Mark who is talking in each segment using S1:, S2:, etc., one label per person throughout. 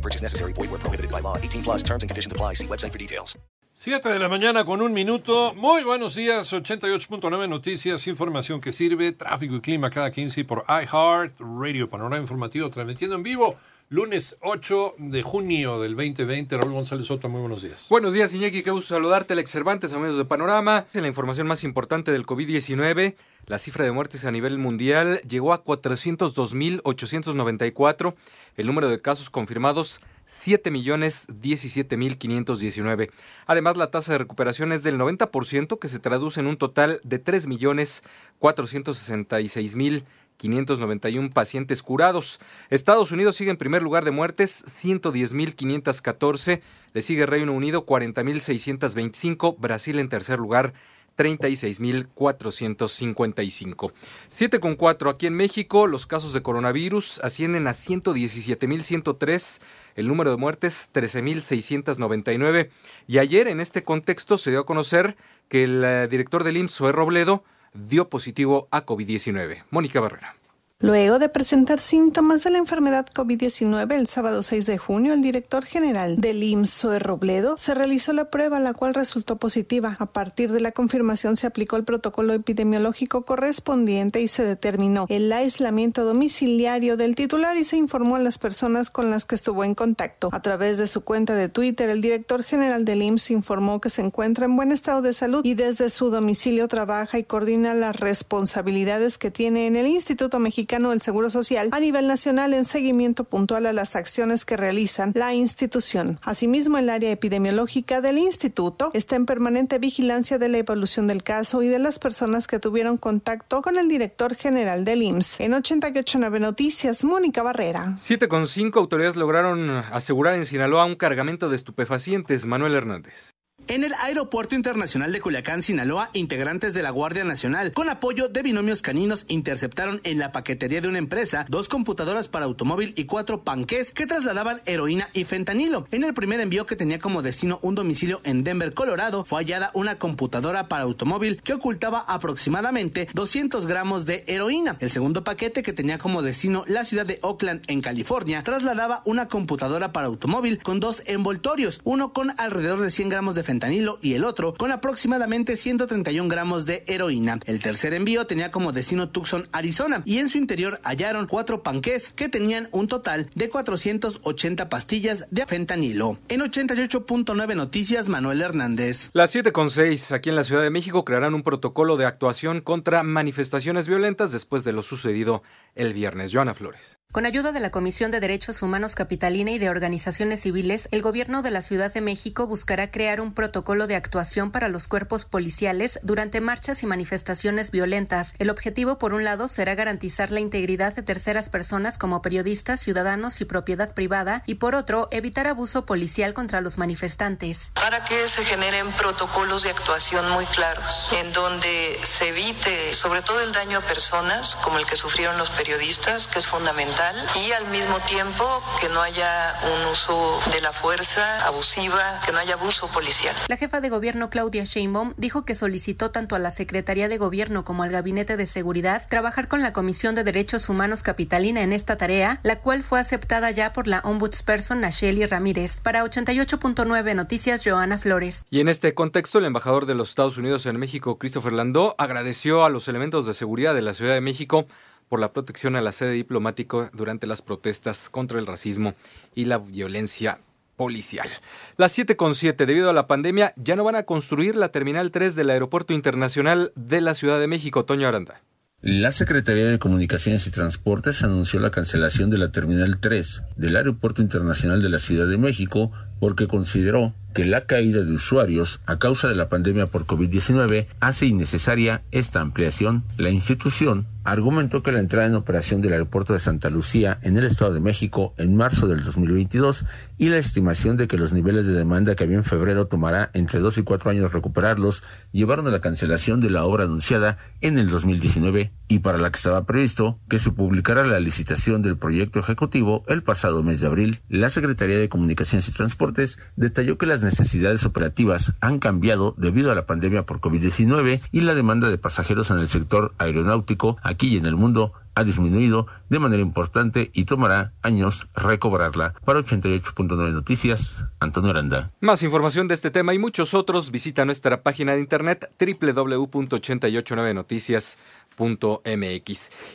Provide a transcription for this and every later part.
S1: Purchase necessary. Void prohibited by law. 18 plus terms and conditions apply. See website for details.
S2: 7 de la mañana con un minuto. Muy buenos días. 88.9 Noticias, información que sirve. Tráfico y clima cada 15 por iHeart Radio Panorama Informativo transmitiendo en vivo. Lunes 8 de junio del 2020. Raúl González Soto, muy buenos días.
S3: Buenos días, Iñaki. Qué gusto saludarte, Alex Cervantes, amigos de Panorama. En la información más importante del COVID-19, la cifra de muertes a nivel mundial llegó a 402.894. El número de casos confirmados, 7.017.519. Además, la tasa de recuperación es del 90%, que se traduce en un total de 3.466.000 591 pacientes curados. Estados Unidos sigue en primer lugar de muertes, 110.514. Le sigue Reino Unido, 40.625. Brasil en tercer lugar, 36.455. 7 con 4 aquí en México, los casos de coronavirus ascienden a 117.103, el número de muertes 13.699 y ayer en este contexto se dio a conocer que el eh, director del IMSS, Zoé Robledo, dio positivo a COVID-19. Mónica Barrera.
S4: Luego de presentar síntomas de la enfermedad COVID-19 el sábado 6 de junio, el director general del IMSS, Zoe Robledo, se realizó la prueba, la cual resultó positiva. A partir de la confirmación se aplicó el protocolo epidemiológico correspondiente y se determinó el aislamiento domiciliario del titular y se informó a las personas con las que estuvo en contacto. A través de su cuenta de Twitter, el director general del IMSS informó que se encuentra en buen estado de salud y desde su domicilio trabaja y coordina las responsabilidades que tiene en el Instituto Mexicano del Seguro Social a nivel nacional en seguimiento puntual a las acciones que realizan la institución. Asimismo, el área epidemiológica del instituto está en permanente vigilancia de la evolución del caso y de las personas que tuvieron contacto con el director general del IMSS. En 889 Noticias, Mónica Barrera.
S3: 7 con 5 autoridades lograron asegurar en Sinaloa un cargamento de estupefacientes. Manuel Hernández.
S5: En el Aeropuerto Internacional de Culiacán, Sinaloa, integrantes de la Guardia Nacional, con apoyo de binomios caninos, interceptaron en la paquetería de una empresa dos computadoras para automóvil y cuatro panqués que trasladaban heroína y fentanilo. En el primer envío que tenía como destino un domicilio en Denver, Colorado, fue hallada una computadora para automóvil que ocultaba aproximadamente 200 gramos de heroína. El segundo paquete que tenía como destino la ciudad de Oakland, en California, trasladaba una computadora para automóvil con dos envoltorios, uno con alrededor de 100 gramos de fentanilo y el otro con aproximadamente 131 gramos de heroína. El tercer envío tenía como destino Tucson, Arizona, y en su interior hallaron cuatro panqués que tenían un total de 480 pastillas de fentanilo. En 88.9 Noticias, Manuel Hernández.
S3: Las 7 con 6 aquí en la Ciudad de México crearán un protocolo de actuación contra manifestaciones violentas después de lo sucedido el viernes. Joana Flores.
S6: Con ayuda de la Comisión de Derechos Humanos Capitalina y de organizaciones civiles, el gobierno de la Ciudad de México buscará crear un protocolo de actuación para los cuerpos policiales durante marchas y manifestaciones violentas. El objetivo, por un lado, será garantizar la integridad de terceras personas como periodistas, ciudadanos y propiedad privada, y por otro, evitar abuso policial contra los manifestantes.
S7: Para que se generen protocolos de actuación muy claros, en donde se evite sobre todo el daño a personas como el que sufrieron los periodistas, que es fundamental y al mismo tiempo que no haya un uso de la fuerza abusiva, que no haya abuso policial.
S6: La jefa de gobierno Claudia Sheinbaum dijo que solicitó tanto a la Secretaría de Gobierno como al Gabinete de Seguridad trabajar con la Comisión de Derechos Humanos Capitalina en esta tarea, la cual fue aceptada ya por la ombudsperson Nacheli Ramírez. Para 88.9 Noticias, Joana Flores.
S3: Y en este contexto, el embajador de los Estados Unidos en México, Christopher Landó, agradeció a los elementos de seguridad de la Ciudad de México por la protección a la sede diplomática durante las protestas contra el racismo y la violencia policial. Las 7.7, debido a la pandemia, ya no van a construir la Terminal 3 del Aeropuerto Internacional de la Ciudad de México. Toño Aranda.
S8: La Secretaría de Comunicaciones y Transportes anunció la cancelación de la Terminal 3 del Aeropuerto Internacional de la Ciudad de México porque consideró que la caída de usuarios a causa de la pandemia por COVID-19 hace innecesaria esta ampliación. La institución argumentó que la entrada en operación del aeropuerto de Santa Lucía en el Estado de México en marzo del 2022 y la estimación de que los niveles de demanda que había en febrero tomará entre dos y cuatro años recuperarlos llevaron a la cancelación de la obra anunciada en el 2019 y para la que estaba previsto que se publicara la licitación del proyecto ejecutivo el pasado mes de abril. La Secretaría de Comunicaciones y Transportes detalló que las necesidades operativas han cambiado debido a la pandemia por COVID-19 y la demanda de pasajeros en el sector aeronáutico aquí y en el mundo ha disminuido de manera importante y tomará años recobrarla. Para 88.9 Noticias, Antonio Aranda.
S3: Más información de este tema y muchos otros visita nuestra página de internet www.889noticias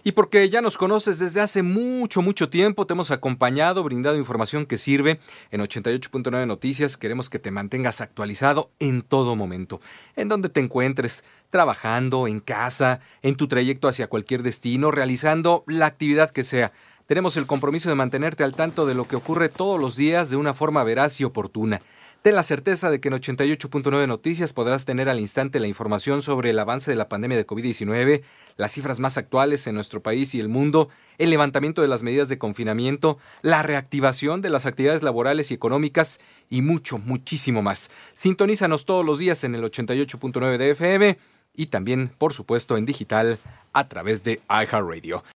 S3: Y porque ya nos conoces desde hace mucho, mucho tiempo, te hemos acompañado, brindado información que sirve en 88.9 Noticias. Queremos que te mantengas actualizado en todo momento, en donde te encuentres, trabajando, en casa, en tu trayecto hacia cualquier destino, realizando la actividad que sea. Tenemos el compromiso de mantenerte al tanto de lo que ocurre todos los días de una forma veraz y oportuna. Ten la certeza de que en 88.9 Noticias podrás tener al instante la información sobre el avance de la pandemia de COVID-19, las cifras más actuales en nuestro país y el mundo, el levantamiento de las medidas de confinamiento, la reactivación de las actividades laborales y económicas y mucho, muchísimo más. Sintonízanos todos los días en el 88.9 de FM y también, por supuesto, en digital a través de iHeartRadio.